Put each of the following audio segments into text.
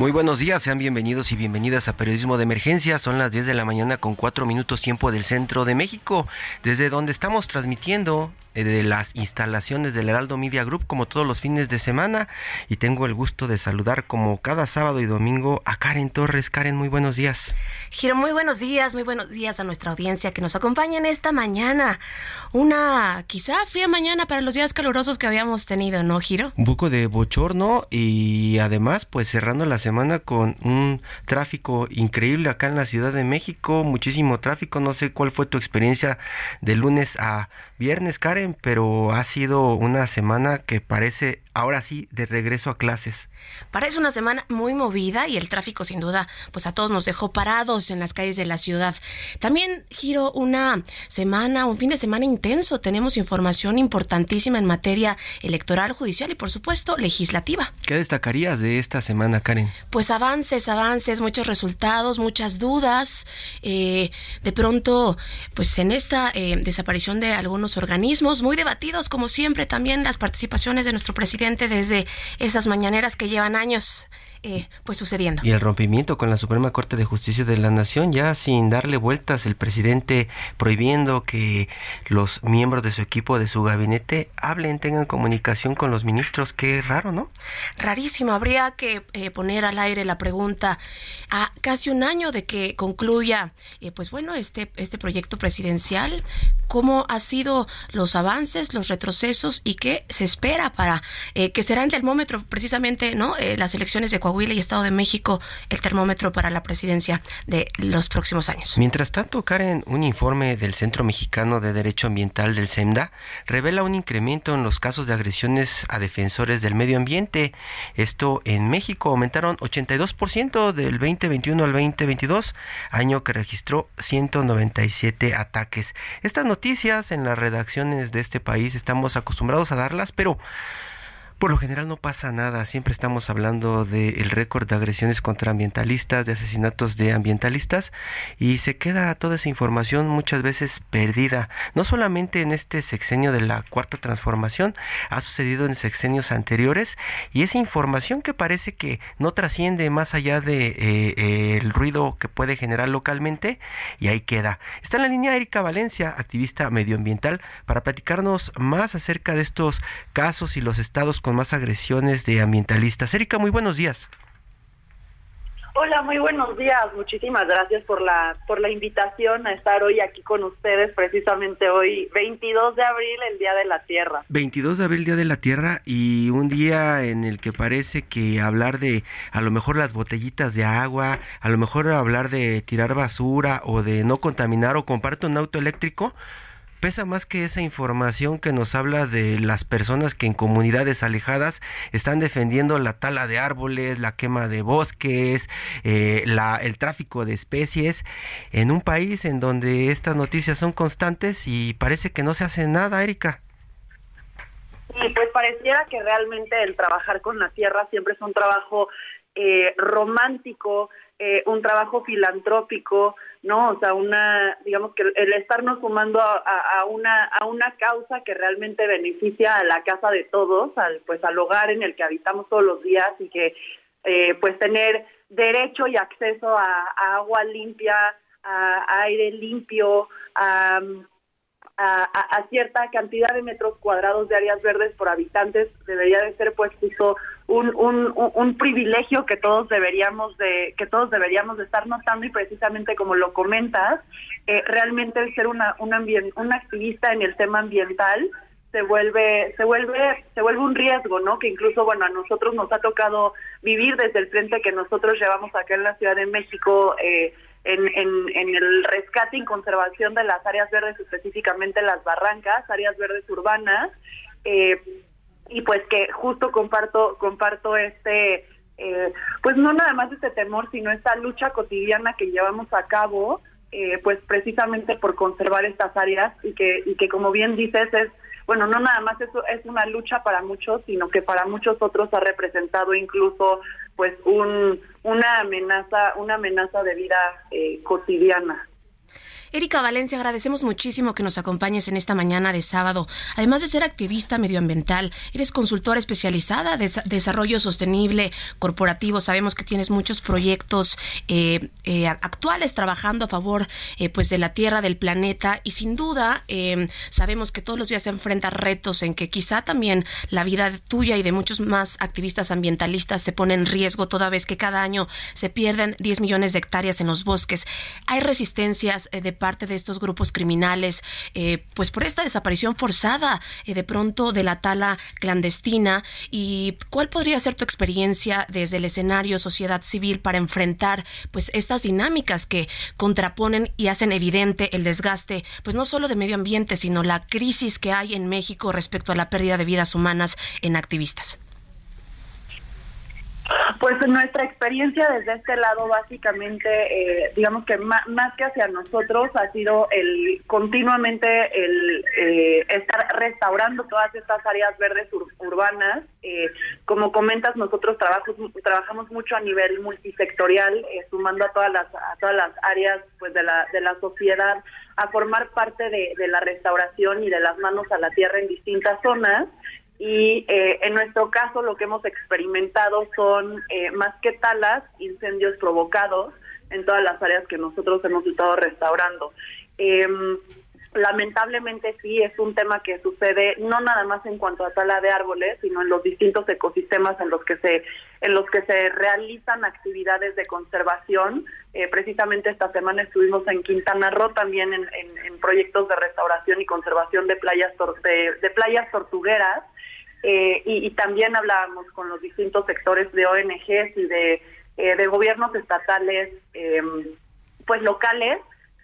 Muy buenos días, sean bienvenidos y bienvenidas a Periodismo de Emergencia. Son las 10 de la mañana con 4 minutos tiempo del centro de México, desde donde estamos transmitiendo eh, de las instalaciones del Heraldo Media Group como todos los fines de semana y tengo el gusto de saludar como cada sábado y domingo a Karen Torres. Karen, muy buenos días. Giro, muy buenos días, muy buenos días a nuestra audiencia que nos acompaña en esta mañana. Una quizá fría mañana para los días calurosos que habíamos tenido, ¿no, Giro? Un poco de bochorno y además pues cerrando la semana con un tráfico increíble acá en la Ciudad de México, muchísimo tráfico, no sé cuál fue tu experiencia de lunes a viernes, Karen, pero ha sido una semana que parece ahora sí de regreso a clases. Parece una semana muy movida y el tráfico sin duda pues a todos nos dejó parados en las calles de la ciudad. También giro una semana, un fin de semana intenso. Tenemos información importantísima en materia electoral, judicial y por supuesto legislativa. ¿Qué destacarías de esta semana, Karen? Pues avances, avances, muchos resultados, muchas dudas. Eh, de pronto, pues en esta eh, desaparición de algunos organismos muy debatidos, como siempre, también las participaciones de nuestro presidente desde esas mañaneras que llevan años eh, pues sucediendo. Y el rompimiento con la Suprema Corte de Justicia de la Nación, ya sin darle vueltas, el presidente prohibiendo que los miembros de su equipo, de su gabinete, hablen, tengan comunicación con los ministros. Qué raro, ¿no? Rarísimo. Habría que eh, poner al aire la pregunta a casi un año de que concluya, eh, pues bueno, este, este proyecto presidencial, cómo han sido los avances, los retrocesos y qué se espera para que será el termómetro precisamente, ¿no? las elecciones de Coahuila y Estado de México el termómetro para la presidencia de los próximos años. Mientras tanto, Karen, un informe del Centro Mexicano de Derecho Ambiental del SEMDA revela un incremento en los casos de agresiones a defensores del medio ambiente. Esto en México aumentaron 82% del 2021 al 2022, año que registró 197 ataques. Estas noticias en las redacciones de este país estamos acostumbrados a darlas, pero por lo general no pasa nada, siempre estamos hablando del récord de agresiones contra ambientalistas, de asesinatos de ambientalistas y se queda toda esa información muchas veces perdida, no solamente en este sexenio de la cuarta transformación, ha sucedido en sexenios anteriores y esa información que parece que no trasciende más allá de eh, el ruido que puede generar localmente y ahí queda. Está en la línea Erika Valencia, activista medioambiental, para platicarnos más acerca de estos casos y los estados más agresiones de ambientalistas. Erika, muy buenos días. Hola, muy buenos días. Muchísimas gracias por la por la invitación a estar hoy aquí con ustedes, precisamente hoy, 22 de abril, el Día de la Tierra. 22 de abril, Día de la Tierra, y un día en el que parece que hablar de a lo mejor las botellitas de agua, a lo mejor hablar de tirar basura o de no contaminar o comparte un auto eléctrico, pesa más que esa información que nos habla de las personas que en comunidades alejadas están defendiendo la tala de árboles, la quema de bosques, eh, la, el tráfico de especies, en un país en donde estas noticias son constantes y parece que no se hace nada, Erika. Y pues pareciera que realmente el trabajar con la tierra siempre es un trabajo eh, romántico, eh, un trabajo filantrópico, ¿no? O sea, una, digamos que el estarnos sumando a, una, a una causa que realmente beneficia a la casa de todos, al, pues al hogar en el que habitamos todos los días y que, eh, pues tener derecho y acceso a, agua limpia, a, aire limpio, a, a, cierta cantidad de metros cuadrados de áreas verdes por habitantes debería de ser pues justo un, un, un, privilegio que todos deberíamos de que todos deberíamos de estar notando y precisamente como lo comentas eh, realmente ser una un, un activista en el tema ambiental se vuelve se vuelve se vuelve un riesgo no que incluso bueno a nosotros nos ha tocado vivir desde el frente que nosotros llevamos acá en la Ciudad de México eh, en, en, el rescate y conservación de las áreas verdes, específicamente las barrancas, áreas verdes urbanas, eh, y pues que justo comparto comparto este, eh, pues no nada más este temor, sino esta lucha cotidiana que llevamos a cabo, eh, pues precisamente por conservar estas áreas y que, y que como bien dices es bueno, no nada más eso es una lucha para muchos, sino que para muchos otros ha representado incluso pues un, una amenaza, una amenaza de vida eh, cotidiana. Erika Valencia, agradecemos muchísimo que nos acompañes en esta mañana de sábado. Además de ser activista medioambiental, eres consultora especializada de desarrollo sostenible corporativo. Sabemos que tienes muchos proyectos eh, eh, actuales trabajando a favor eh, pues de la Tierra, del planeta y sin duda sabemos que todos los días se enfrentan retos en que quizá también la vida tuya y de muchos más activistas ambientalistas se pone en riesgo toda vez que cada año se pierden 10 millones de hectáreas en los bosques. Hay resistencias de parte de estos grupos criminales, eh, pues por esta desaparición forzada eh, de pronto de la tala clandestina. ¿Y cuál podría ser tu experiencia desde el escenario sociedad civil para enfrentar pues estas dinámicas que contraponen y hacen evidente el desgaste, pues no solo de medio ambiente, sino la crisis que hay en México respecto a la pérdida de vidas humanas en activistas? Pues nuestra experiencia desde este lado básicamente, eh, digamos que más, que hacia nosotros ha sido el continuamente el eh, estar restaurando todas estas áreas verdes urbanas. Eh, como comentas, nosotros trabajamos mucho a nivel multisectorial, sumando a todas las a todas las áreas pues de la de la sociedad a formar parte de la restauración y de las manos a la tierra en distintas zonas y eh, en nuestro caso lo que hemos experimentado son eh, más que talas, incendios provocados en todas las áreas que nosotros hemos estado restaurando. Em, lamentablemente sí es un tema que sucede no nada más en cuanto a tala de árboles, sino en los distintos ecosistemas en los que se en los que se realizan actividades de conservación. Eh, precisamente esta semana estuvimos en Quintana Roo también en, proyectos de restauración y conservación de playas de playas tortugueras eh, y, también hablábamos con los distintos sectores de ONGs y de, eh, de gobiernos estatales, em, pues locales,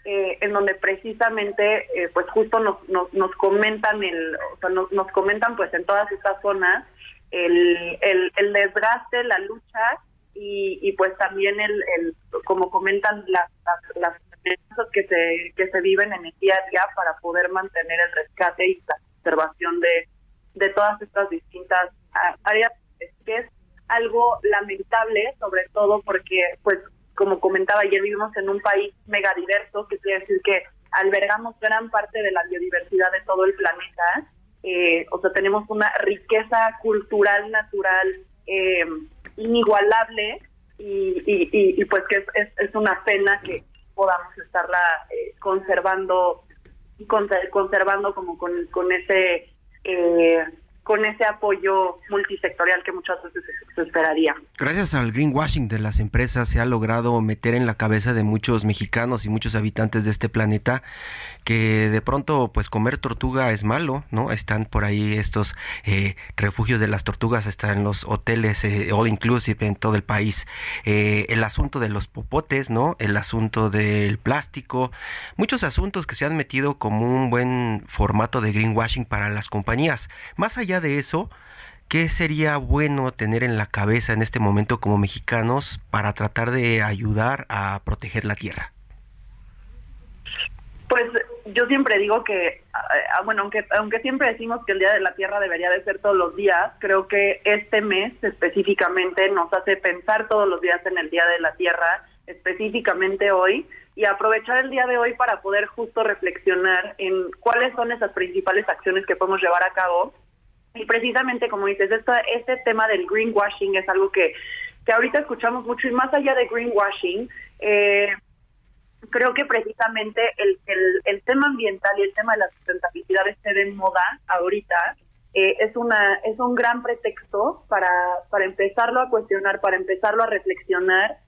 eh, en donde precisamente, pues justo nos, nos, comentan el, o sea, nos, nos comentan pues en todas estas zonas el, el, el desgaste, la lucha y, y pues también el, el como comentan las, las, las que se que se viven en el día a día para poder mantener el rescate y la conservación de de todas estas distintas áreas, que es algo lamentable, sobre todo porque, pues, como comentaba ayer, vivimos en un país megadiverso, que quiere decir que albergamos gran parte de la biodiversidad de todo el planeta. Eh, o sea, tenemos una riqueza cultural, natural, eh, inigualable, y, y, pues que es, es, una pena que podamos estarla eh, conservando conservando como con, con ese eh, con ese apoyo multisectorial que muchas veces se esperaría. Gracias al greenwashing de las empresas se ha logrado meter en la cabeza de muchos mexicanos y muchos habitantes de este planeta que de pronto pues comer tortuga es malo, ¿no? Están por ahí estos eh, refugios de las tortugas, están los hoteles eh, all inclusive en todo el país. Eh, el asunto de los popotes, ¿no? El asunto del plástico, muchos asuntos que se han metido como un buen formato de greenwashing para las compañías. Más allá de eso, ¿qué sería bueno tener en la cabeza en este momento como mexicanos para tratar de ayudar a proteger la tierra? Pues yo siempre digo que, ah, bueno, aunque, aunque siempre decimos que el Día de la Tierra debería de ser todos los días, creo que este mes específicamente nos hace pensar todos los días en el Día de la Tierra, específicamente hoy, y aprovechar el día de hoy para poder justo reflexionar en cuáles son esas principales acciones que podemos llevar a cabo y precisamente, como dices, esto, este tema del greenwashing es algo que, que ahorita escuchamos mucho y más allá de greenwashing, eh, creo que precisamente el, el, el tema ambiental y el tema de la sustentabilidad esté de moda ahorita eh, es una es un gran pretexto para para empezarlo a cuestionar, para empezarlo a reflexionar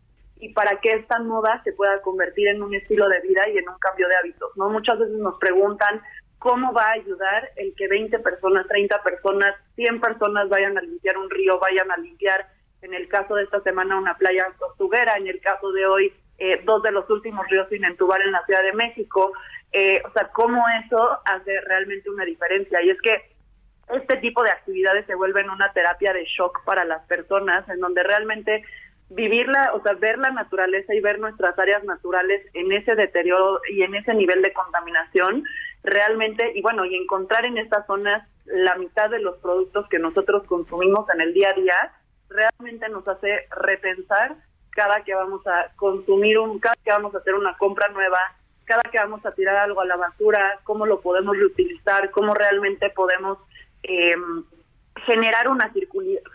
y para que esta moda se pueda convertir en un estilo de vida y en un cambio de hábitos. No muchas veces nos preguntan cómo va a ayudar el que 20 personas, 30 personas, 100 personas vayan a limpiar un río, vayan a limpiar en el caso de esta semana una playa tortuguera, en el caso de hoy eh, dos de los últimos ríos sin entubar en la Ciudad de México, eh, o sea, cómo eso hace realmente una diferencia. Y es que este tipo de actividades se vuelven una terapia de shock para las personas, en donde realmente vivirla, o sea, ver la naturaleza y ver nuestras áreas naturales en ese deterioro y en ese nivel de contaminación, realmente, y bueno, y encontrar en estas zonas la mitad de los productos que nosotros consumimos en el día a día, realmente nos hace repensar cada que vamos a consumir un, cada que vamos a hacer una compra nueva, cada que vamos a tirar algo a la basura, cómo lo podemos reutilizar, cómo realmente podemos eh, generar una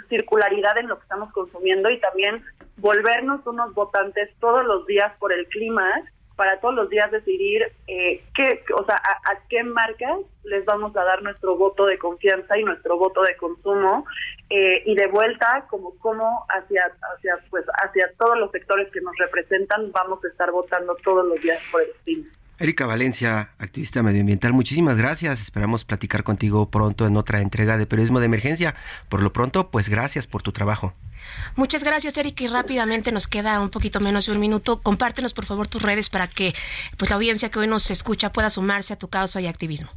circularidad en lo que estamos consumiendo y también volvernos unos votantes todos los días por el clima para todos los días decidir eh, qué, o sea, a, qué marcas les vamos a dar nuestro voto de confianza y nuestro voto de consumo eh, y de vuelta como cómo hacia hacia pues hacia todos los sectores que nos representan vamos a estar votando todos los días por el clima. Erika Valencia, activista medioambiental, muchísimas gracias. Esperamos platicar contigo pronto en otra entrega de Periodismo de Emergencia. Por lo pronto, pues gracias por tu trabajo. Muchas gracias, Erika. Y rápidamente nos queda un poquito menos de un minuto. Compártenos, por favor, tus redes para que pues la audiencia que hoy nos escucha pueda sumarse a tu causa y activismo.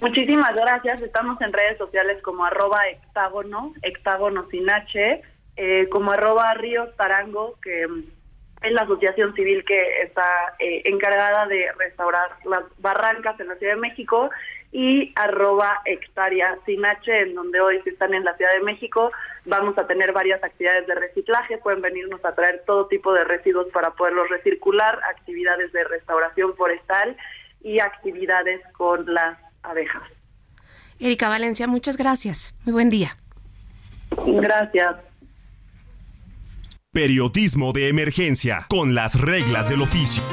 Muchísimas gracias. Estamos en redes sociales como arroba hectágono, hectágono sin H, eh, como arroba ríos tarango, que es la asociación civil que está eh, encargada de restaurar las barrancas en la Ciudad de México y arroba hectárea sin H, en donde hoy si están en la Ciudad de México vamos a tener varias actividades de reciclaje, pueden venirnos a traer todo tipo de residuos para poderlos recircular, actividades de restauración forestal y actividades con las abejas. Erika Valencia, muchas gracias. Muy buen día. Gracias. Periodismo de emergencia, con las reglas del oficio.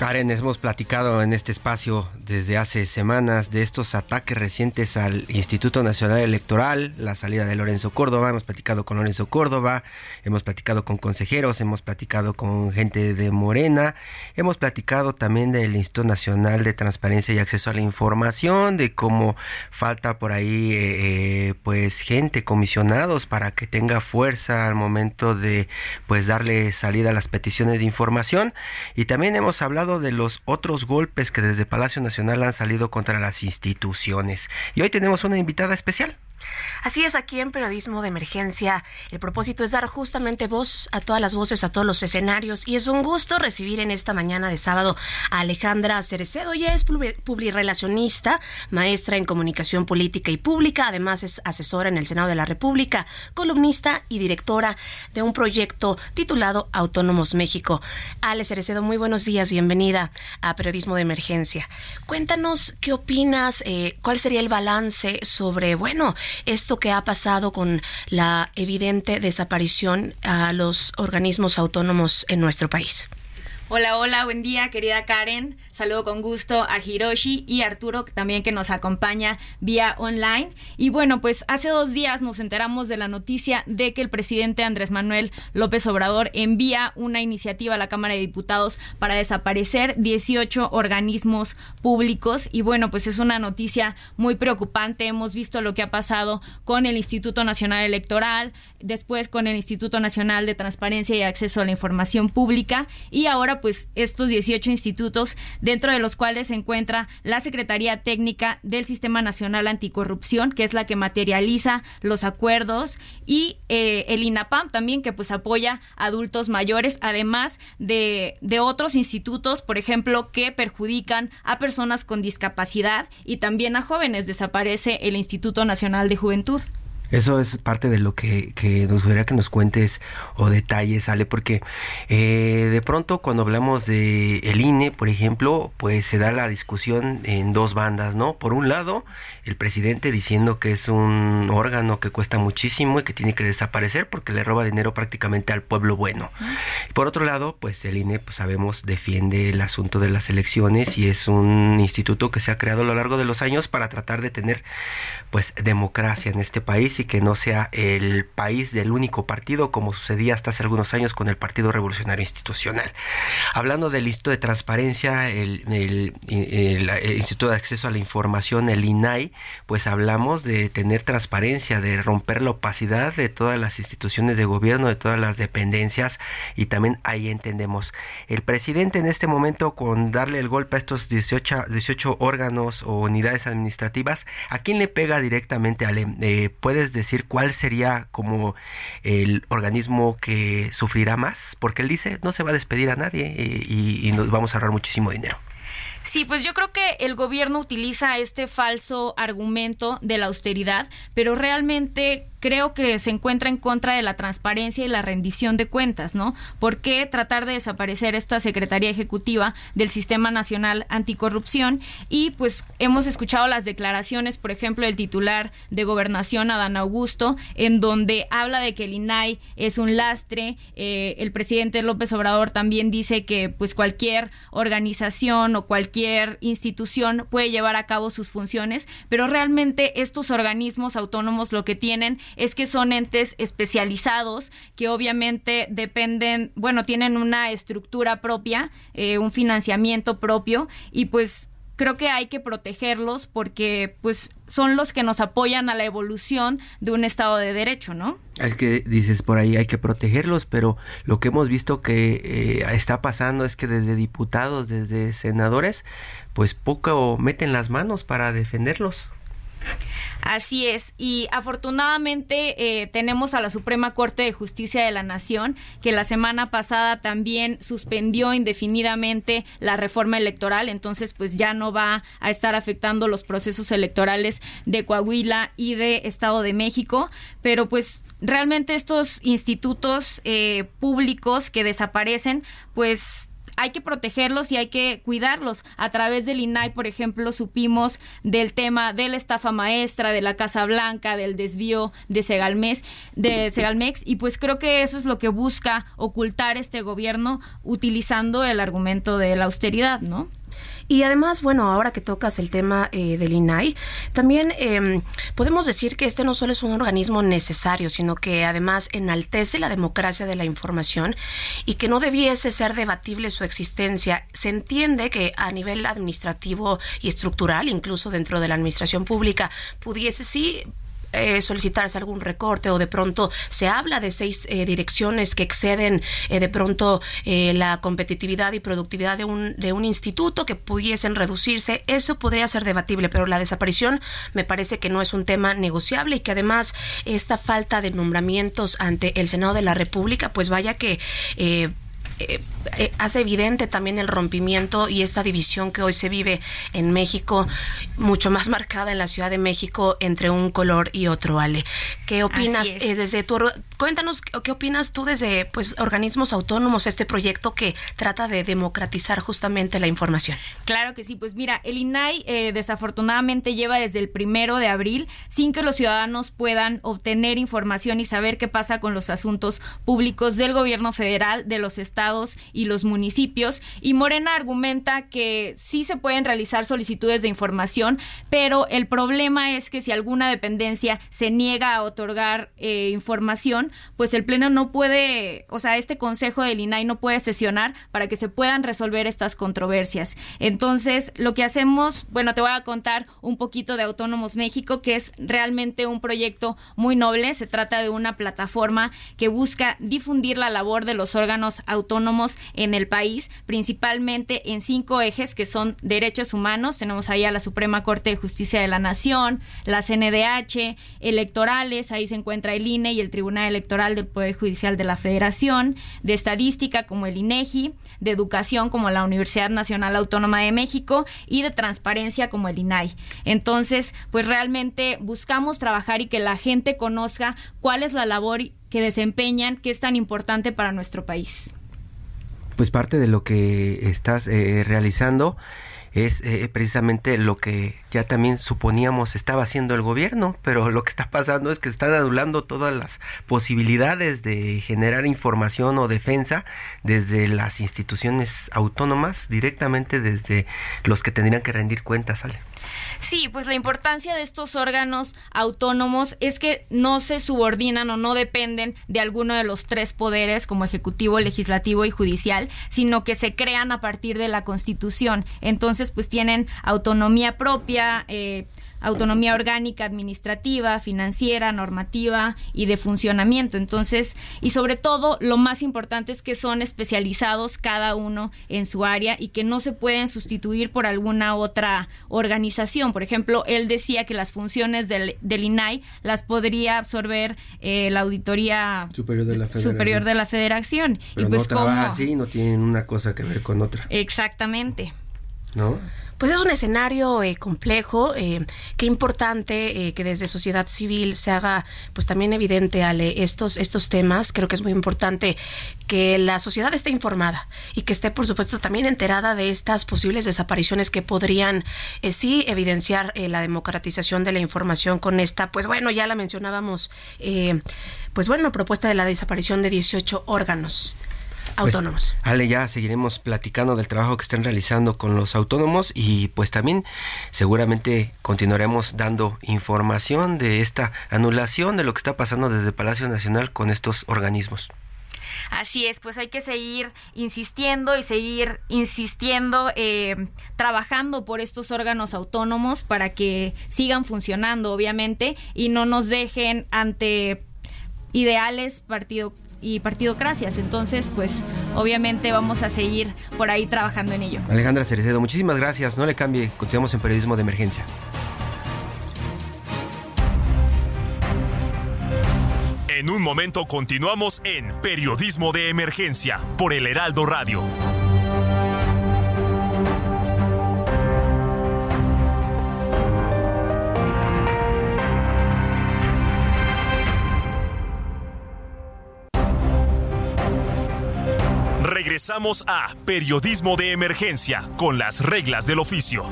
Karen, hemos platicado en este espacio desde hace semanas de estos ataques recientes al Instituto Nacional Electoral, la salida de Lorenzo Córdoba, hemos platicado con Lorenzo Córdoba, hemos platicado con consejeros, hemos platicado con gente de Morena, hemos platicado también del Instituto Nacional de Transparencia y Acceso a la Información, de cómo falta por ahí eh, eh, pues gente, comisionados para que tenga fuerza al momento de pues darle salida a las peticiones de información. Y también hemos hablado de los otros golpes que desde Palacio Nacional han salido contra las instituciones. Y hoy tenemos una invitada especial. Así es, aquí en Periodismo de Emergencia, el propósito es dar justamente voz a todas las voces, a todos los escenarios, y es un gusto recibir en esta mañana de sábado a Alejandra Cerecedo, ella es publirelacionista, maestra en comunicación política y pública, además es asesora en el Senado de la República, columnista y directora de un proyecto titulado Autónomos México. Ale Cerecedo, muy buenos días, bienvenida a Periodismo de Emergencia. Cuéntanos qué opinas, eh, cuál sería el balance sobre, bueno, esto que ha pasado con la evidente desaparición a los organismos autónomos en nuestro país. Hola, hola, buen día, querida Karen. Saludo con gusto a Hiroshi y Arturo también que nos acompaña vía online. Y bueno, pues hace dos días nos enteramos de la noticia de que el presidente Andrés Manuel López Obrador envía una iniciativa a la Cámara de Diputados para desaparecer 18 organismos públicos. Y bueno, pues es una noticia muy preocupante. Hemos visto lo que ha pasado con el Instituto Nacional Electoral, después con el Instituto Nacional de Transparencia y Acceso a la Información Pública y ahora pues estos 18 institutos dentro de los cuales se encuentra la Secretaría Técnica del Sistema Nacional Anticorrupción, que es la que materializa los acuerdos, y eh, el INAPAM también, que pues apoya a adultos mayores, además de, de otros institutos, por ejemplo, que perjudican a personas con discapacidad y también a jóvenes. Desaparece el Instituto Nacional de Juventud. Eso es parte de lo que, que nos gustaría que nos cuentes o detalles, Ale, porque eh, de pronto cuando hablamos de el INE, por ejemplo, pues se da la discusión en dos bandas, ¿no? Por un lado, el presidente diciendo que es un órgano que cuesta muchísimo y que tiene que desaparecer porque le roba dinero prácticamente al pueblo bueno. Por otro lado, pues el INE, pues sabemos, defiende el asunto de las elecciones y es un instituto que se ha creado a lo largo de los años para tratar de tener pues democracia en este país y que no sea el país del único partido como sucedía hasta hace algunos años con el Partido Revolucionario Institucional. Hablando del Instituto de Transparencia, el, Instituto de Acceso a la Información, el INAI, pues hablamos de tener transparencia, de romper la opacidad de todas las instituciones de gobierno, de todas las dependencias y también ahí entendemos. El presidente en este momento con darle el golpe a estos 18, 18 órganos o unidades administrativas, ¿a quién le pega directamente? Ale? Eh, ¿Puedes decir cuál sería como el organismo que sufrirá más? Porque él dice, no se va a despedir a nadie eh, y, y nos vamos a ahorrar muchísimo dinero. Sí, pues yo creo que el gobierno utiliza este falso argumento de la austeridad, pero realmente creo que se encuentra en contra de la transparencia y la rendición de cuentas, ¿no? ¿Por qué tratar de desaparecer esta Secretaría Ejecutiva del Sistema Nacional Anticorrupción? Y pues hemos escuchado las declaraciones, por ejemplo, del titular de Gobernación, Adán Augusto, en donde habla de que el INAI es un lastre. Eh, el presidente López Obrador también dice que pues cualquier organización o cualquier institución puede llevar a cabo sus funciones, pero realmente estos organismos autónomos lo que tienen es que son entes especializados que obviamente dependen, bueno, tienen una estructura propia, eh, un financiamiento propio y pues creo que hay que protegerlos porque pues son los que nos apoyan a la evolución de un estado de derecho, ¿no? Es que dices por ahí hay que protegerlos, pero lo que hemos visto que eh, está pasando es que desde diputados, desde senadores, pues poco meten las manos para defenderlos. Así es, y afortunadamente eh, tenemos a la Suprema Corte de Justicia de la Nación, que la semana pasada también suspendió indefinidamente la reforma electoral, entonces pues ya no va a estar afectando los procesos electorales de Coahuila y de Estado de México, pero pues realmente estos institutos eh, públicos que desaparecen, pues hay que protegerlos y hay que cuidarlos. A través del INAI, por ejemplo, supimos del tema de la estafa maestra, de la Casa Blanca, del desvío de Segalmex, de Segalmex, y pues creo que eso es lo que busca ocultar este gobierno utilizando el argumento de la austeridad, ¿no? Y además, bueno, ahora que tocas el tema eh, del INAI, también em, podemos decir que este no solo es un organismo necesario, sino que además enaltece la democracia de la información y que no debiese ser debatible su existencia. Se entiende que a nivel administrativo y estructural, incluso dentro de la administración pública, pudiese sí eh, solicitarse algún recorte o de pronto se habla de seis eh, direcciones que exceden eh, de pronto eh, la competitividad y productividad de un, de un instituto que pudiesen reducirse, eso podría ser debatible, pero la desaparición me parece que no es un tema negociable y que además esta falta de nombramientos ante el Senado de la República, pues vaya que eh, eh, hace evidente también el rompimiento y esta división que hoy se vive en México, mucho más marcada en la Ciudad de México entre un color y otro, Ale. ¿Qué opinas eh, desde tu cuéntanos qué opinas tú desde pues organismos autónomos este proyecto que trata de democratizar justamente la información? Claro que sí, pues mira, el INAI eh, desafortunadamente lleva desde el primero de abril sin que los ciudadanos puedan obtener información y saber qué pasa con los asuntos públicos del gobierno federal, de los estados y los municipios. Y Morena argumenta que sí se pueden realizar solicitudes de información, pero el problema es que si alguna dependencia se niega a otorgar eh, información, pues el Pleno no puede, o sea, este Consejo del INAI no puede sesionar para que se puedan resolver estas controversias. Entonces, lo que hacemos, bueno, te voy a contar un poquito de Autónomos México, que es realmente un proyecto muy noble. Se trata de una plataforma que busca difundir la labor de los órganos autónomos en el país, principalmente en cinco ejes que son derechos humanos. Tenemos ahí a la Suprema Corte de Justicia de la Nación, la CNDH, electorales, ahí se encuentra el INE y el Tribunal Electoral del Poder Judicial de la Federación, de estadística como el INEGI, de educación como la Universidad Nacional Autónoma de México y de transparencia como el INAI. Entonces, pues realmente buscamos trabajar y que la gente conozca cuál es la labor que desempeñan, que es tan importante para nuestro país. Pues parte de lo que estás eh, realizando es eh, precisamente lo que ya también suponíamos estaba haciendo el gobierno, pero lo que está pasando es que están anulando todas las posibilidades de generar información o defensa desde las instituciones autónomas, directamente desde los que tendrían que rendir cuentas, ¿sale? Sí, pues la importancia de estos órganos autónomos es que no se subordinan o no dependen de alguno de los tres poderes como ejecutivo, legislativo y judicial, sino que se crean a partir de la Constitución. Entonces, pues tienen autonomía propia, eh, autonomía orgánica, administrativa, financiera, normativa y de funcionamiento. Entonces, y sobre todo, lo más importante es que son especializados cada uno en su área y que no se pueden sustituir por alguna otra organización. Por ejemplo, él decía que las funciones del, del INAI las podría absorber eh, la Auditoría Superior de la Federación. Superior de la Federación. y pues no trabaja así, no tienen una cosa que ver con otra. Exactamente. ¿No? Pues es un escenario eh, complejo, eh, qué importante eh, que desde sociedad civil se haga pues también evidente estos estos temas. Creo que es muy importante que la sociedad esté informada y que esté por supuesto también enterada de estas posibles desapariciones que podrían eh, sí evidenciar eh, la democratización de la información con esta, pues bueno, ya la mencionábamos, pues bueno, propuesta de la desaparición de 18 órganos Pues, autónomos. Ale, ya seguiremos platicando del trabajo que están realizando con los autónomos y pues también seguramente continuaremos dando información de esta anulación de lo que está pasando desde Palacio Nacional con estos organismos. Así es, pues hay que seguir insistiendo y seguir insistiendo, eh, trabajando por estos órganos autónomos para que sigan funcionando, obviamente, y no nos dejen ante ideales partido y partidocracias. Entonces, pues obviamente vamos a seguir por ahí trabajando en ello. Alejandra Cerecedo, muchísimas gracias. No le cambie, continuamos en periodismo de emergencia. En un momento continuamos en Periodismo de Emergencia por el Heraldo Radio. Regresamos a Periodismo de Emergencia con las reglas del oficio.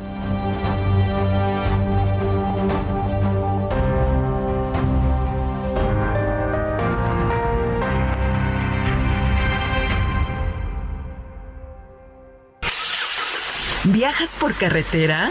¿Viajas por carretera?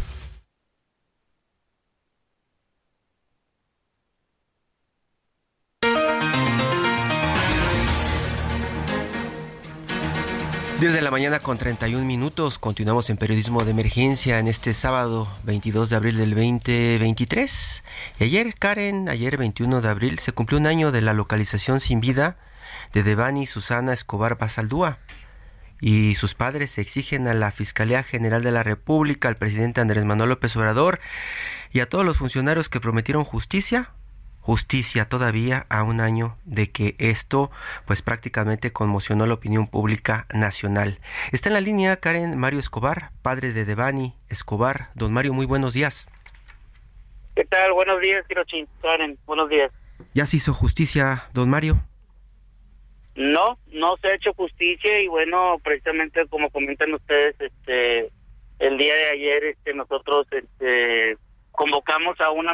Desde la mañana con 31 minutos continuamos en periodismo de emergencia en este sábado 22 de abril del 2023. Y ayer, Karen, ayer 21 de abril se cumplió un año de la localización sin vida de Devani Susana Escobar Basaldúa. Y sus padres exigen a la Fiscalía General de la República, al presidente Andrés Manuel López Obrador y a todos los funcionarios que prometieron justicia justicia todavía a un año de que esto pues prácticamente conmocionó la opinión pública nacional. Está en la línea Karen Mario Escobar, padre de Devani Escobar. Don Mario, muy buenos días. ¿Qué tal? Buenos días. Karen, buenos días. ¿Ya se hizo justicia, don Mario? No, no se ha hecho justicia y bueno, precisamente como comentan ustedes, este, el día de ayer, este, nosotros, este, convocamos a una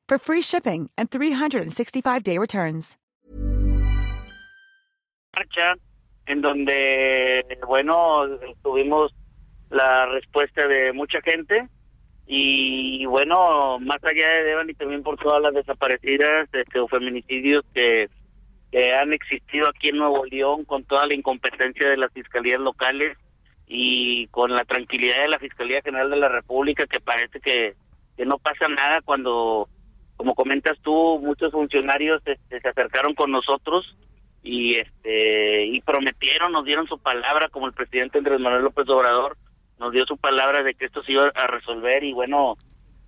for free shipping and 365-day returns. Marcha, en donde, bueno, tuvimos la respuesta de mucha gente y, bueno, más allá de Devan y también por todas las desaparecidas este, o feminicidios que, han existido aquí en Nuevo León con toda la incompetencia de las fiscalías locales y con la tranquilidad de la Fiscalía General de la República que parece que no pasa nada cuando, como comentas tú, muchos funcionarios este, se acercaron con nosotros y este y prometieron, nos dieron su palabra, como el presidente Andrés Manuel López Obrador nos dio su palabra de que esto se iba a resolver y bueno,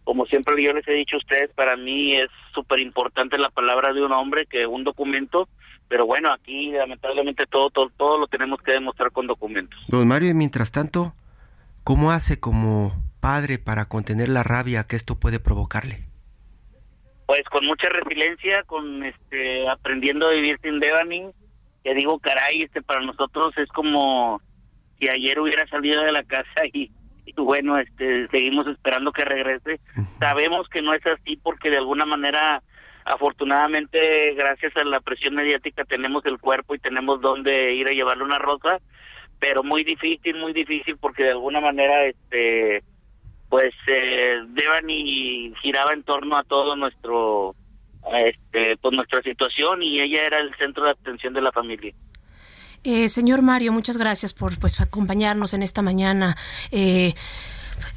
como siempre yo les he dicho a ustedes, para mí es súper importante la palabra de un hombre que un documento pero bueno, aquí lamentablemente todo, todo, todo lo tenemos que demostrar con documentos. Don Mario, mientras tanto, ¿cómo hace como padre para contener la rabia que esto puede provocarle? Pues con mucha resiliencia, con este aprendiendo a vivir sin Devani, que digo, caray, este para nosotros es como si ayer hubiera salido de la casa y, y bueno, este seguimos esperando que regrese. Sabemos que no es así porque de alguna manera Afortunadamente, gracias a la presión mediática, tenemos el cuerpo y tenemos donde ir a llevarle una rosa, pero muy difícil, muy difícil, porque de alguna manera, este, pues, eh, y giraba en torno a todo nuestro, este, pues nuestra situación y ella era el centro de atención de la familia. Eh, señor Mario, muchas gracias por pues acompañarnos en esta mañana. Eh,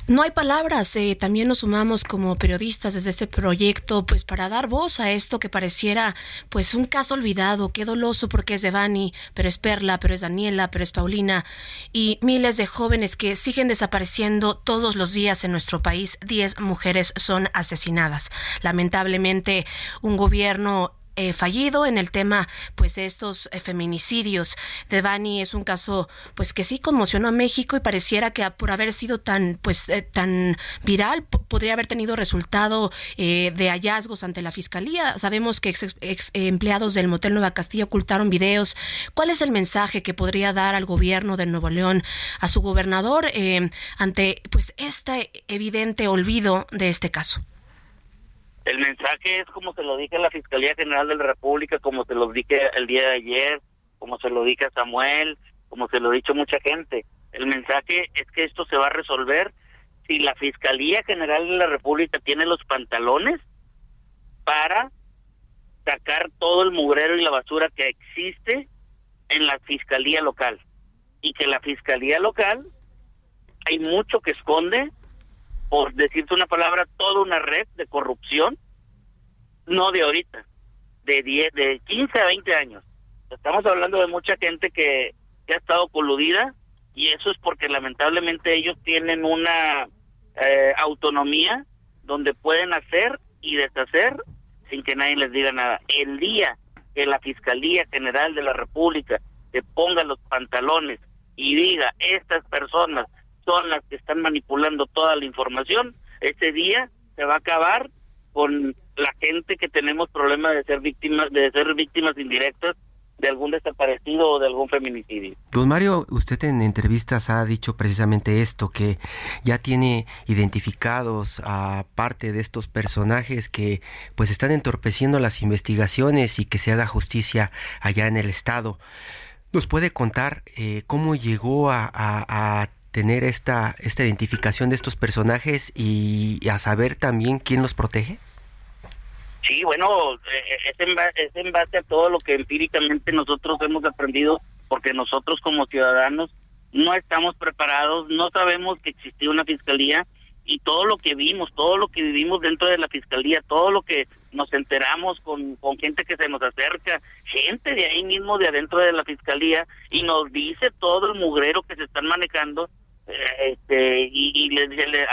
no hay palabras, eh, también nos sumamos como periodistas desde este proyecto, pues para dar voz a esto que pareciera pues un caso olvidado, qué doloso porque es de Bani, pero es Perla, pero es Daniela, pero es Paulina y miles de jóvenes que siguen desapareciendo todos los días en nuestro país. Diez mujeres son asesinadas. Lamentablemente, un gobierno eh, fallido en el tema pues de estos eh, feminicidios. De Bani es un caso pues que sí conmocionó a México y pareciera que por haber sido tan pues eh, tan viral podría haber tenido resultado de hallazgos ante la fiscalía. Sabemos que ex, empleados del motel Nueva Castilla ocultaron videos. Cuál es el mensaje que podría dar al gobierno de Nuevo León a su gobernador ante pues este evidente olvido de este caso el mensaje es como se lo dije a la Fiscalía General de la República, como se lo dije el día de ayer, como se lo dije a Samuel, como se lo he dicho mucha gente. El mensaje es que esto se va a resolver si la Fiscalía General de la República tiene los pantalones para sacar todo el mugrero y la basura que existe en la Fiscalía local. Y que la Fiscalía local hay mucho que esconde por decirte una palabra, toda una red de corrupción, no de ahorita, de 10, de 15 a 20 años. Estamos hablando de mucha gente que, que ha estado coludida y eso es porque lamentablemente ellos tienen una eh, autonomía donde pueden hacer y deshacer sin que nadie les diga nada. El día que la Fiscalía General de la República se ponga los pantalones y diga, estas personas son las que están manipulando toda la información, ese día se va a acabar con la gente que tenemos problemas de ser víctimas, de ser víctimas indirectas de algún desaparecido o de algún feminicidio. Don Mario, usted en entrevistas ha dicho precisamente esto, que ya tiene identificados a parte de estos personajes que pues están entorpeciendo las investigaciones y que se haga justicia allá en el Estado. ¿Nos puede contar eh, cómo llegó a tener esta, esta identificación de estos personajes y, a saber también quién los protege? Sí, bueno, eh, es en, base, es en base a todo lo que empíricamente nosotros hemos aprendido, porque nosotros como ciudadanos no estamos preparados, no sabemos que existía una fiscalía y todo lo que vimos, todo lo que vivimos dentro de la fiscalía, todo lo que nos enteramos con, con gente que se nos acerca, gente de ahí mismo de adentro de la fiscalía y nos dice todo el mugrero que se están manejando, este y, y les,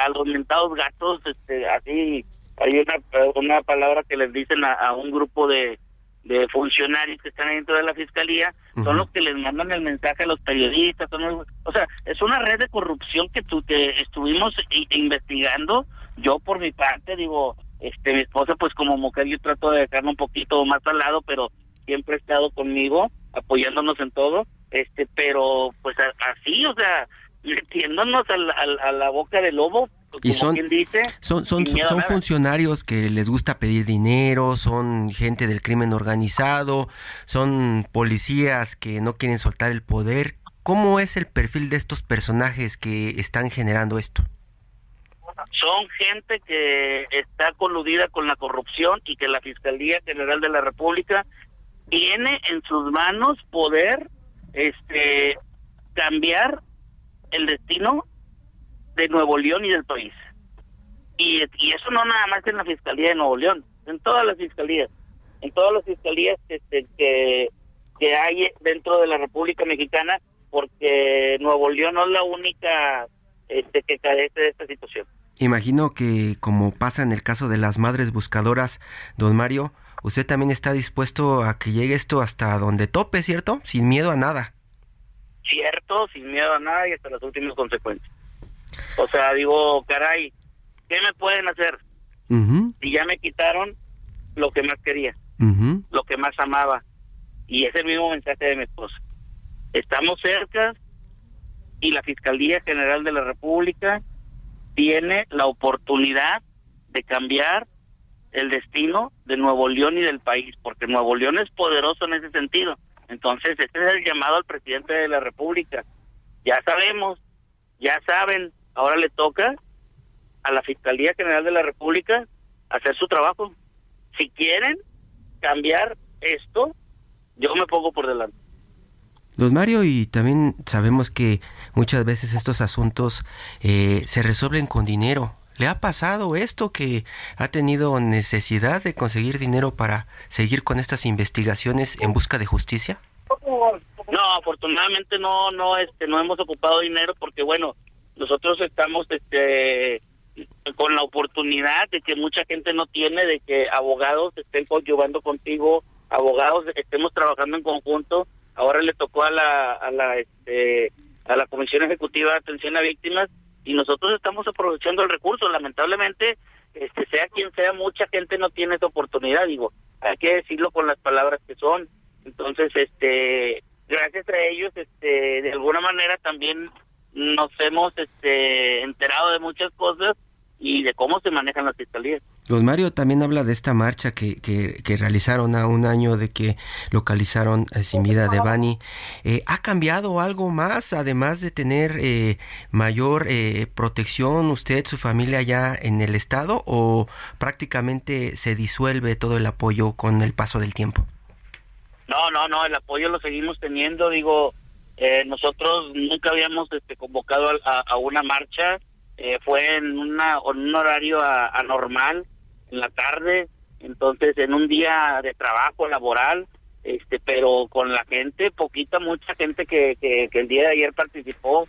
a los mentados gatos este así hay una una palabra que les dicen a, un grupo de de funcionarios que están dentro de la fiscalía son los que les mandan el mensaje a los periodistas o sea es una red de corrupción que, tu, que estuvimos investigando yo por mi parte digo este mi esposa pues como mujer yo trato de dejarme un poquito más al lado pero siempre ha estado conmigo apoyándonos en todo este pero pues así o sea metiéndonos a la boca del lobo y son, son, son, son funcionarios que les gusta pedir dinero, son gente del crimen organizado, son policías que no quieren soltar el poder. ¿Cómo es el perfil de estos personajes que están generando esto? Son gente que está coludida con la corrupción y que la Fiscalía General de la República tiene en sus manos poder este cambiar el destino de Nuevo León y del país. Y, eso no nada más en la Fiscalía de Nuevo León, en todas las fiscalías, en todas las fiscalías este, que, que hay dentro de la República Mexicana, porque Nuevo León no es la única este, que carece de esta situación. Imagino que como pasa en el caso de las madres buscadoras, don Mario, usted también está dispuesto a que llegue esto hasta donde tope, ¿cierto? Sin miedo a nada. Cierto, sin miedo a nada y hasta las últimas consecuencias. O sea, digo, caray, ¿qué me pueden hacer? Si ya me quitaron lo que más quería, lo que más amaba. Y es el mismo mensaje de mi esposa. Estamos cerca y la Fiscalía General de la República tiene la oportunidad de cambiar el destino de Nuevo León y del país, porque Nuevo León es poderoso en ese sentido. Entonces, este es el llamado al presidente de la República. Ya sabemos, ya saben Ahora le toca a la Fiscalía General de la República hacer su trabajo. Si quieren cambiar esto, yo me pongo por delante. Don Mario, y también sabemos que muchas veces estos asuntos eh, se resuelven con dinero. ¿Le ha pasado esto que ha tenido necesidad de conseguir dinero para seguir con estas investigaciones en busca de justicia? No, afortunadamente no, no, este, no hemos ocupado dinero porque bueno, nosotros estamos este con la oportunidad de que mucha gente no tiene de que abogados estén coadyuvando contigo abogados estemos trabajando en conjunto ahora le tocó a la a la este a la comisión ejecutiva de atención a víctimas y nosotros estamos aprovechando el recurso. Lamentablemente este sea quien sea mucha gente no tiene esa oportunidad digo hay que decirlo con las palabras que son. Entonces este gracias a ellos este de alguna manera también nos hemos este, enterado de muchas cosas y de cómo se manejan las fiscalías. Don Mario también habla de esta marcha que, que, realizaron a un año de que localizaron eh, sin vida de Bani. Eh, ¿Ha cambiado algo más, además de tener eh, mayor protección usted, su familia allá en el Estado, o prácticamente se disuelve todo el apoyo con el paso del tiempo? No, no, no, el apoyo lo seguimos teniendo, digo, eh, nosotros nunca habíamos este, convocado a, una marcha, eh, fue en, una, un horario anormal, en la tarde, entonces en un día de trabajo laboral, este, pero con la gente, poquita, mucha gente que, que, el día de ayer participó,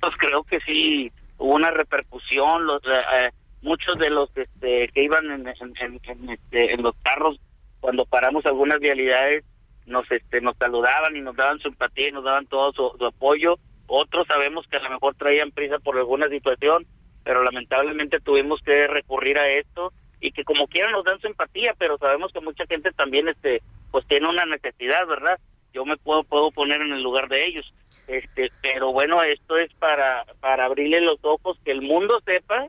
pues creo que sí hubo una repercusión, los, eh, muchos de los este, que iban en, en, este, en los carros cuando paramos algunas vialidades nos este nos saludaban y nos daban su empatía y nos daban todo su, apoyo otros sabemos que a lo mejor traían prisa por alguna situación pero lamentablemente tuvimos que recurrir a esto y que como quieran nos dan su empatía pero sabemos que mucha gente también este pues tiene una necesidad verdad yo me puedo puedo poner en el lugar de ellos. Este pero bueno esto es para para abrirle los ojos que el mundo sepa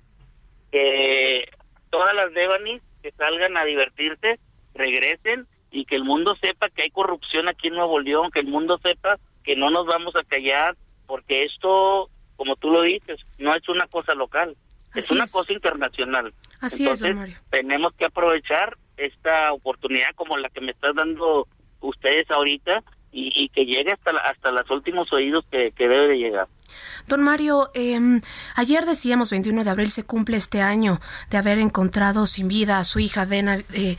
que todas las Devanis que salgan a divertirse regresen y que el mundo sepa que hay corrupción aquí en Nuevo León, que el mundo sepa que no nos vamos a callar, porque esto, como tú lo dices, no es una cosa local, es una cosa internacional. Así es, Mario. Tenemos que aprovechar esta oportunidad como la que me están dando ustedes ahorita y, que llegue hasta, hasta los últimos oídos que, que debe de llegar. Don Mario, eh, ayer decíamos 21 de abril se cumple este año de haber encontrado sin vida a su hija de, eh,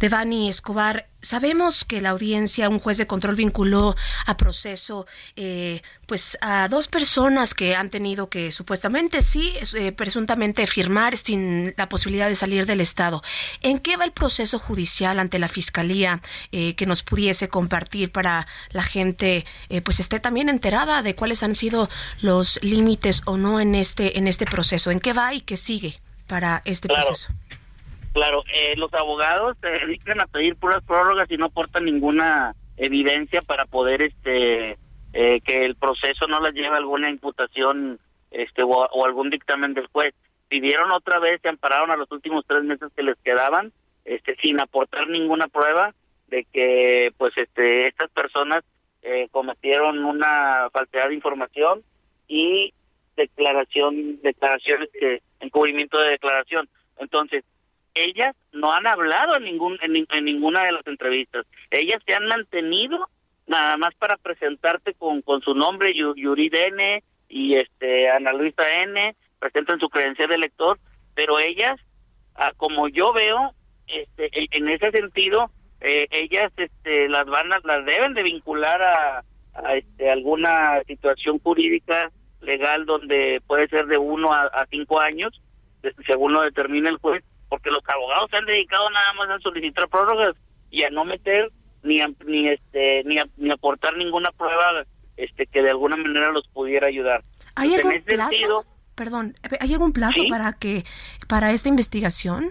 de Dani Escobar sabemos que la audiencia, un juez de control vinculó a proceso eh, pues a dos personas que han tenido que supuestamente sí, eh, presuntamente firmar sin la posibilidad de salir del Estado. ¿En qué va el proceso judicial ante la Fiscalía eh, que nos pudiese compartir para la gente pues esté también enterada de cuáles han sido los límites o no en este, en este proceso? ¿En qué va y qué sigue para este proceso? Claro, eh, los abogados se dedican a pedir puras prórrogas y no aportan ninguna evidencia para poder este eh, que el proceso no les lleve alguna imputación este o, algún dictamen del juez. Pidieron otra vez, se ampararon a los últimos tres meses que les quedaban, este sin aportar ninguna prueba de que pues este estas personas eh, cometieron una falsedad de información y declaración declaraciones que encubrimiento de declaración. Entonces ellas no han hablado en ningún en, ninguna de las entrevistas. Ellas se han mantenido nada más para presentarte con con su nombre Yuri N y este Ana Luisa N presentan su credencial de lector, pero ellas ah, como yo veo este en ese sentido eh, ellas este las van a, las deben de vincular a, a este alguna situación jurídica legal donde puede ser de uno a, a cinco años según lo determine el juez porque los abogados se han dedicado nada más a solicitar prórrogas y a no meter ni ni este ni, ni aportar ninguna prueba este que de alguna manera los pudiera ayudar. ¿Hay algún plazo? Perdón, ¿hay algún plazo para que para esta investigación?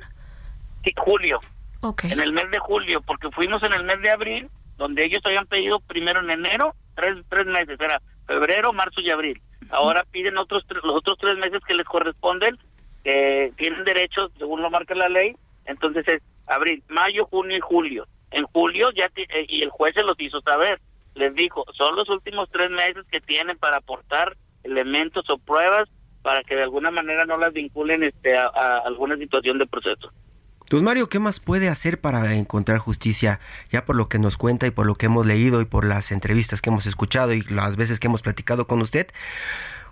Sí, julio. Okay. En el mes de julio, porque fuimos en el mes de abril, donde ellos habían pedido primero en enero, tres, tres meses, era febrero, marzo y abril. Ahora piden otros los otros tres meses que les corresponden que tienen derechos según lo marca la ley, entonces es abril, mayo, junio y julio. En julio ya eh, y el juez se los hizo saber, les dijo, son los últimos tres meses que tienen para aportar elementos o pruebas para que de alguna manera no las vinculen este, a, alguna situación de proceso. Don Mario, ¿qué más puede hacer para encontrar justicia? Ya por lo que nos cuenta y por lo que hemos leído y por las entrevistas que hemos escuchado y las veces que hemos platicado con usted,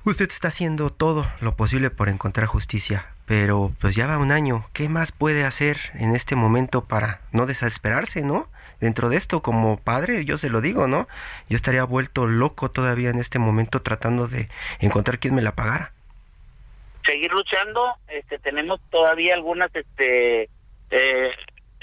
Usted está haciendo todo lo posible por encontrar justicia, pero pues ya va un año. ¿Qué más puede hacer en este momento para no desesperarse, no? Dentro de esto, como padre, yo se lo digo, ¿no? Yo estaría vuelto loco todavía en este momento tratando de encontrar quién me la pagara. Seguir luchando, este, tenemos todavía algunas este, eh,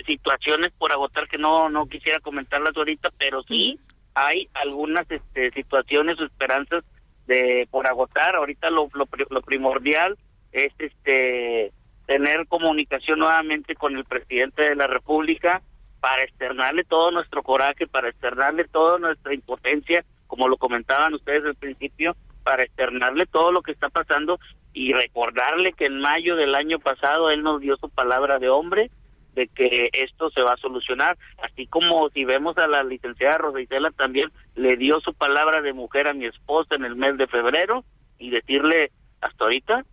situaciones por agotar que no, no quisiera comentarlas ahorita, pero sí hay algunas este, situaciones o esperanzas de por agotar. Ahorita lo, lo, primordial es este tener comunicación nuevamente con el presidente de la República para externarle todo nuestro coraje, para externarle toda nuestra impotencia, como lo comentaban ustedes al principio, para externarle todo lo que está pasando y recordarle que en mayo del año pasado él nos dio su palabra de hombre de que esto se va a solucionar, así como si vemos a la licenciada Rosa Isela también le dio su palabra de mujer a mi esposa en el mes de febrero y decirle hasta ahorita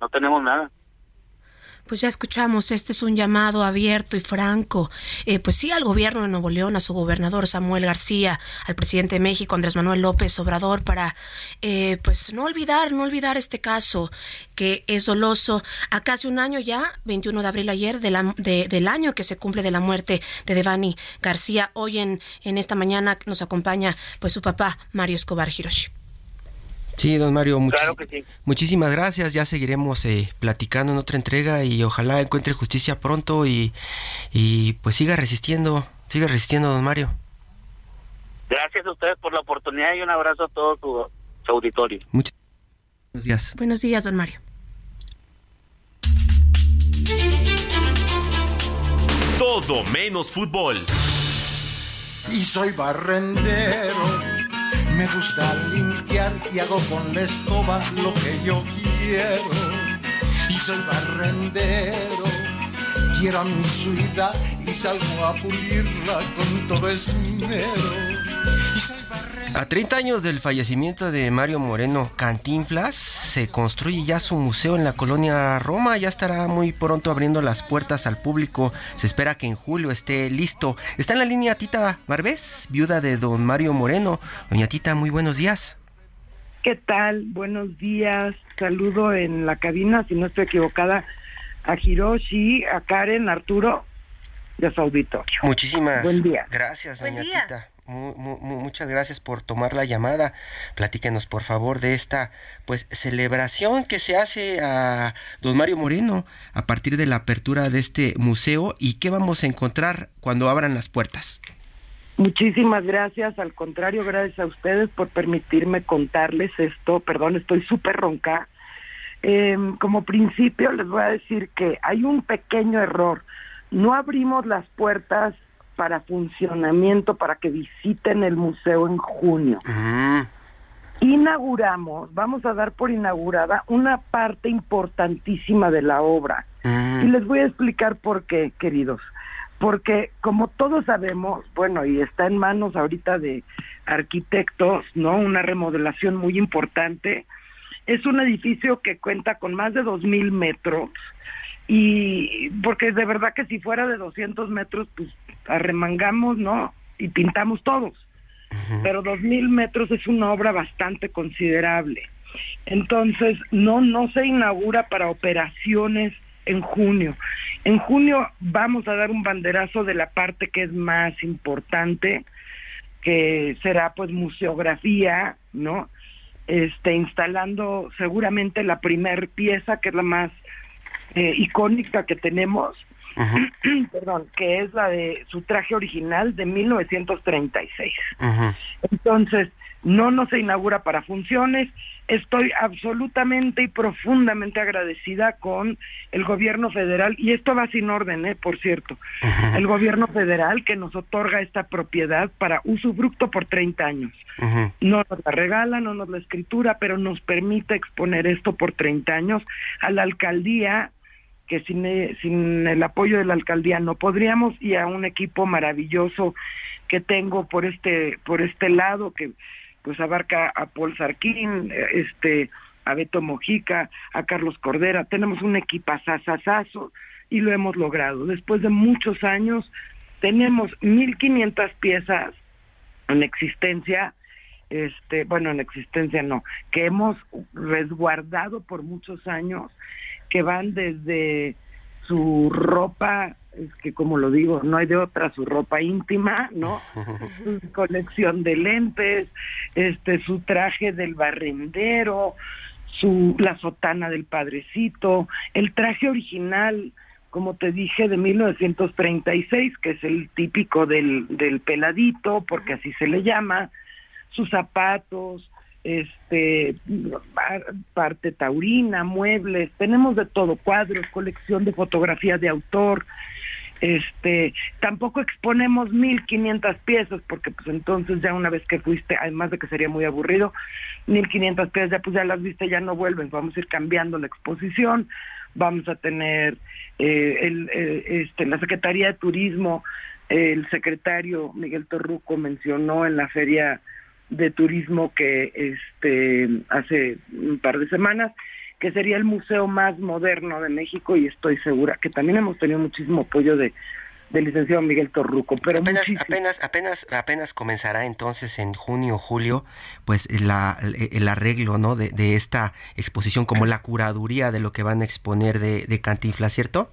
no tenemos nada pues ya escuchamos, este es un llamado abierto y franco, eh, pues sí, al gobierno de Nuevo León, a su gobernador Samuel García, al presidente de México, Andrés Manuel López Obrador, para eh, pues no olvidar, no olvidar este caso que es doloso a casi un año ya, 21 de abril ayer, de del año que se cumple de la muerte de Devani García. Hoy en, en esta mañana nos acompaña pues su papá, Mario Escobar Hiroshi. Sí, don Mario, muchísimas gracias. Ya seguiremos eh, platicando en otra entrega y ojalá encuentre justicia pronto y, y pues siga resistiendo, siga resistiendo, don Mario. Gracias a ustedes por la oportunidad y un abrazo a todo su, auditorio. Muchas buenos días. Buenos días, don Mario. Todo menos fútbol. Y soy barrendero me gusta limpiar y hago con la escoba lo que yo quiero. Y soy barrendero, quiero a mi ciudad y salgo a pulirla con todo esmero. A 30 años del fallecimiento de Mario Moreno Cantinflas, se construye ya su museo en la colonia Roma. Ya estará muy pronto abriendo las puertas al público. Se espera que en julio esté listo. Está en la línea Tita Barbés, viuda de don Mario Moreno. Doña Tita, muy buenos días. ¿Qué tal? Buenos días. Saludo en la cabina, si no estoy equivocada, a Hiroshi, a Karen, a Arturo. a su auditorio. Muchísimas Buen día. gracias, Buen doña día. Tita. Mu- mu- mu- muchas gracias por tomar la llamada. Platíquenos, por favor, de esta pues celebración que se hace a don Mario Moreno a partir de la apertura de este museo y qué vamos a encontrar cuando abran las puertas. Muchísimas gracias, al contrario, gracias a ustedes por permitirme contarles esto. Perdón, estoy súper ronca. Eh, como principio les voy a decir que hay un pequeño error. No abrimos las puertas para funcionamiento, para que visiten el museo en junio. Inauguramos, vamos a dar por inaugurada una parte importantísima de la obra. Y les voy a explicar por qué, queridos. Porque como todos sabemos, bueno, y está en manos ahorita de arquitectos, ¿no? Una remodelación muy importante. Es un edificio que cuenta con más de 2.000 metros y porque de verdad que si fuera de 200 metros, pues arremangamos, ¿no? Y pintamos todos. Pero 2.000 metros es una obra bastante considerable. Entonces, no, no se inaugura para operaciones en junio. En junio vamos a dar un banderazo de la parte que es más importante, que será pues museografía, ¿no? Este, instalando seguramente la primer pieza, que es la más eh, icónica que tenemos, perdón, que es la de su traje original de 1936. Entonces, no nos se inaugura para funciones. Estoy absolutamente y profundamente agradecida con el gobierno federal, y esto va sin orden, ¿eh? por cierto, el gobierno federal que nos otorga esta propiedad para usufructo por 30 años. No nos la regala, no nos la escritura, pero nos permite exponer esto por 30 años a la alcaldía que sin, eh, sin el apoyo de la alcaldía no podríamos y a un equipo maravilloso que tengo por este por este lado que pues abarca a Paul Sarquín, este a Beto Mojica, a Carlos Cordera, tenemos un equipazazazazo y lo hemos logrado. Después de muchos años tenemos 1500 piezas en existencia este, bueno, en existencia no, que hemos resguardado por muchos años, que van desde su ropa, es que como lo digo, no hay de otra, su ropa íntima, ¿no? su colección de lentes, este, su traje del barrendero, su, la sotana del padrecito, el traje original, como te dije, de 1936, que es el típico del, del peladito, porque así se le llama, sus zapatos, este parte taurina, muebles, tenemos de todo, cuadros, colección de fotografía de autor, este, tampoco exponemos 1500 piezas porque pues entonces ya una vez que fuiste, además de que sería muy aburrido, 1500 piezas ya pues ya las viste, ya no vuelven, vamos a ir cambiando la exposición, vamos a tener eh, el, eh, este, la Secretaría de Turismo, el secretario Miguel Torruco mencionó en la feria de turismo que este hace un par de semanas que sería el museo más moderno de México y estoy segura que también hemos tenido muchísimo apoyo de del licenciado Miguel Torruco, pero apenas, muchísimo. apenas, apenas, apenas comenzará entonces en junio o julio, pues la, el arreglo, ¿no? De, de, esta exposición, como la curaduría de lo que van a exponer de, de Cantinflas, ¿cierto?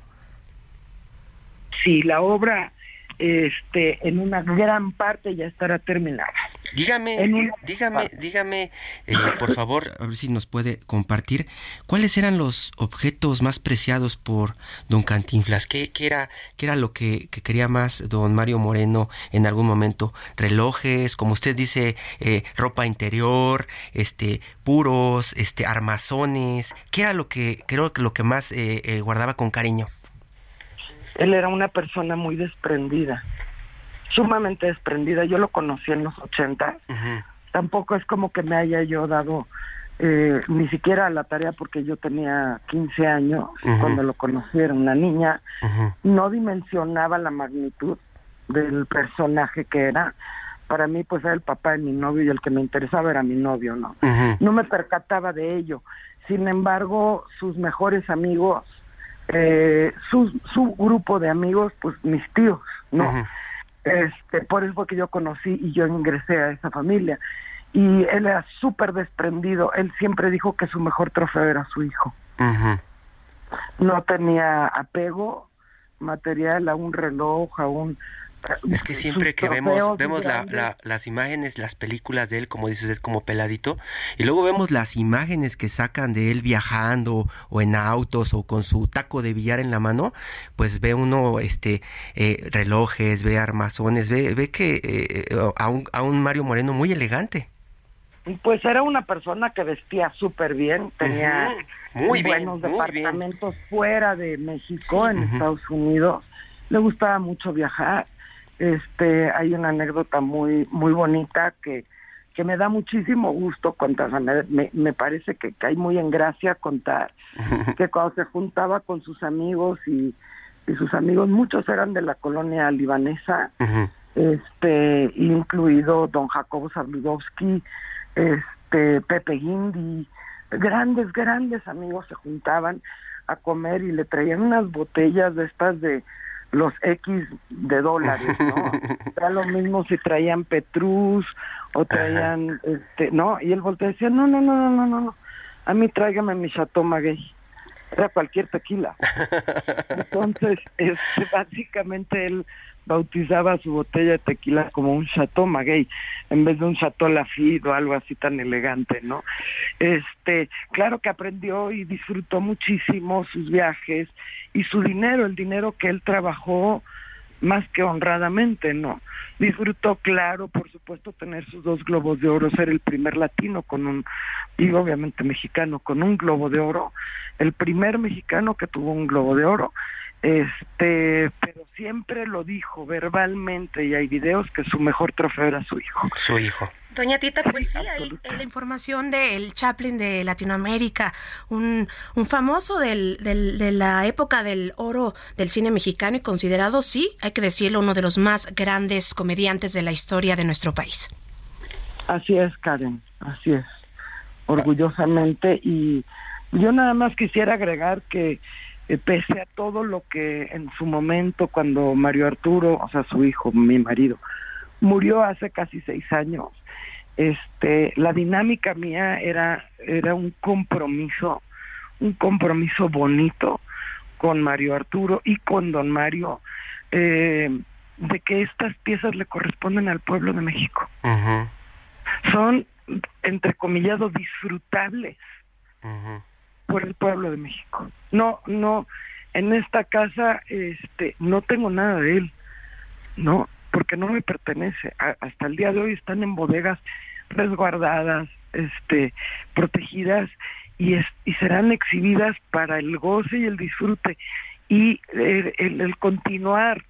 Sí, la obra este, en una gran parte ya estará terminada. Dígame, una... dígame, dígame, eh, por favor, a ver si nos puede compartir, ¿cuáles eran los objetos más preciados por don Cantinflas? ¿Qué, qué era, qué era lo que, que, quería más don Mario Moreno en algún momento? ¿Relojes, como usted dice, eh, ropa interior, este, puros, este, armazones? ¿Qué era lo que, creo que lo que más eh, guardaba con cariño? Él era una persona muy desprendida, sumamente desprendida. Yo lo conocí en los 80. Uh -huh. Tampoco es como que me haya yo dado eh, ni siquiera la tarea porque yo tenía 15 años uh -huh. cuando lo conocí, era una niña. Uh -huh. No dimensionaba la magnitud del personaje que era. Para mí, pues era el papá de mi novio y el que me interesaba era mi novio, ¿no? No me percataba de ello. Sin embargo, sus mejores amigos eh, su, su grupo de amigos, pues mis tíos, ¿no? Uh -huh. Este, por eso fue que yo conocí y yo ingresé a esa familia. Y él era súper desprendido. Él siempre dijo que su mejor trofeo era su hijo. Uh -huh. No tenía apego, material, a un reloj, a un es que siempre que vemos vemos las imágenes, las películas de él, como dices, es como peladito, y luego vemos las imágenes que sacan de él viajando o en autos o con su taco de billar en la mano, pues ve uno este eh, relojes, ve armazones, ve, ve que eh, a, un, a un Mario Moreno muy elegante. Pues era una persona que vestía súper bien, tenía muy buenos departamentos fuera de México, en Estados Unidos. Le gustaba mucho viajar este, hay una anécdota muy, muy bonita que, que me da muchísimo gusto contar, me, me parece que cae muy en gracia contar, que cuando se juntaba con sus amigos y, y sus amigos, muchos eran de la colonia libanesa, este, incluido don Jacobo Zabludowski, este, Pepe Guindi, grandes, grandes amigos se juntaban a comer y le traían unas botellas de estas de los X de dólares, ¿no? Era lo mismo si traían Petrus o traían, este, ¿no? Y él voltea y decía, no, no, no, no, no, no, no, a mí tráigame mi Chateau Maguey. Era cualquier tequila. Entonces, este, básicamente él bautizaba su botella de tequila como un Chateau Maguey en vez de un Chateau Lafitte o algo así tan elegante, ¿no? Este, claro que aprendió y disfrutó muchísimo sus viajes y su dinero, el dinero que él trabajó más que honradamente, ¿no? Disfrutó, claro, por supuesto, tener sus dos globos de oro, ser el primer latino con un, y obviamente mexicano, con un globo de oro, el primer mexicano que tuvo un globo de oro, este, pero siempre lo dijo verbalmente y hay videos que su mejor trofeo era su hijo. Su hijo. Doña Tita, pues sí, hay la información del Chaplin de Latinoamérica, un, un famoso del, del, de la época del oro del cine mexicano y considerado, sí, hay que decirlo, uno de los más grandes comediantes de la historia de nuestro país. Así es, Karen, así es, orgullosamente. Y yo nada más quisiera agregar que eh, pese a todo lo que en su momento, cuando Mario Arturo, o sea, su hijo, mi marido, murió hace casi seis años, este, la dinámica mía era, era un compromiso, un compromiso bonito con Mario Arturo y con don Mario, eh, de que estas piezas le corresponden al pueblo de México. Son, entre comillas, disfrutables por el pueblo de México. No, no, en esta casa este, no tengo nada de él, no, porque no me pertenece. hasta el día de hoy están en bodegas resguardadas, este, protegidas y, y serán exhibidas para el goce y el disfrute y el, el continuar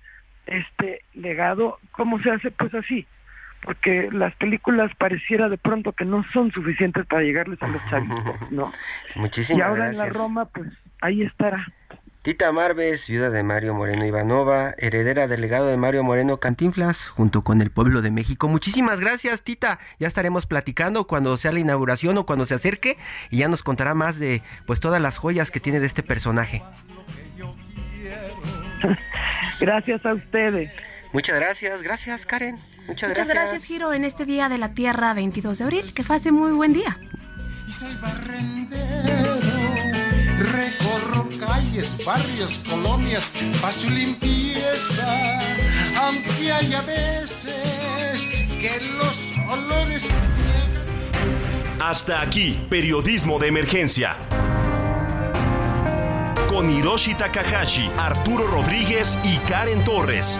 este legado, ¿cómo se hace? Pues así, porque las películas pareciera de pronto que no son suficientes para llegarles a los chavitos, ¿no? Muchísimas Y ahora en la Roma, pues ahí estará. Tita Marves, viuda de Mario Moreno Ivanova, heredera del legado de Mario Moreno Cantinflas, junto con el pueblo de México. Muchísimas gracias, Tita. Ya estaremos platicando cuando sea la inauguración o cuando se acerque y ya nos contará más de pues todas las joyas que tiene de este personaje. gracias a ustedes. Muchas gracias, gracias Karen. Muchas, Muchas gracias. Giro, en este día de la Tierra 22 de abril. Que pase muy buen día. Soy barrendero, recorro calles, barrios, colonias, paso limpieza, aunque haya veces que los olores... Hasta aquí, periodismo de emergencia. Con Hiroshi Takahashi, Arturo Rodríguez y Karen Torres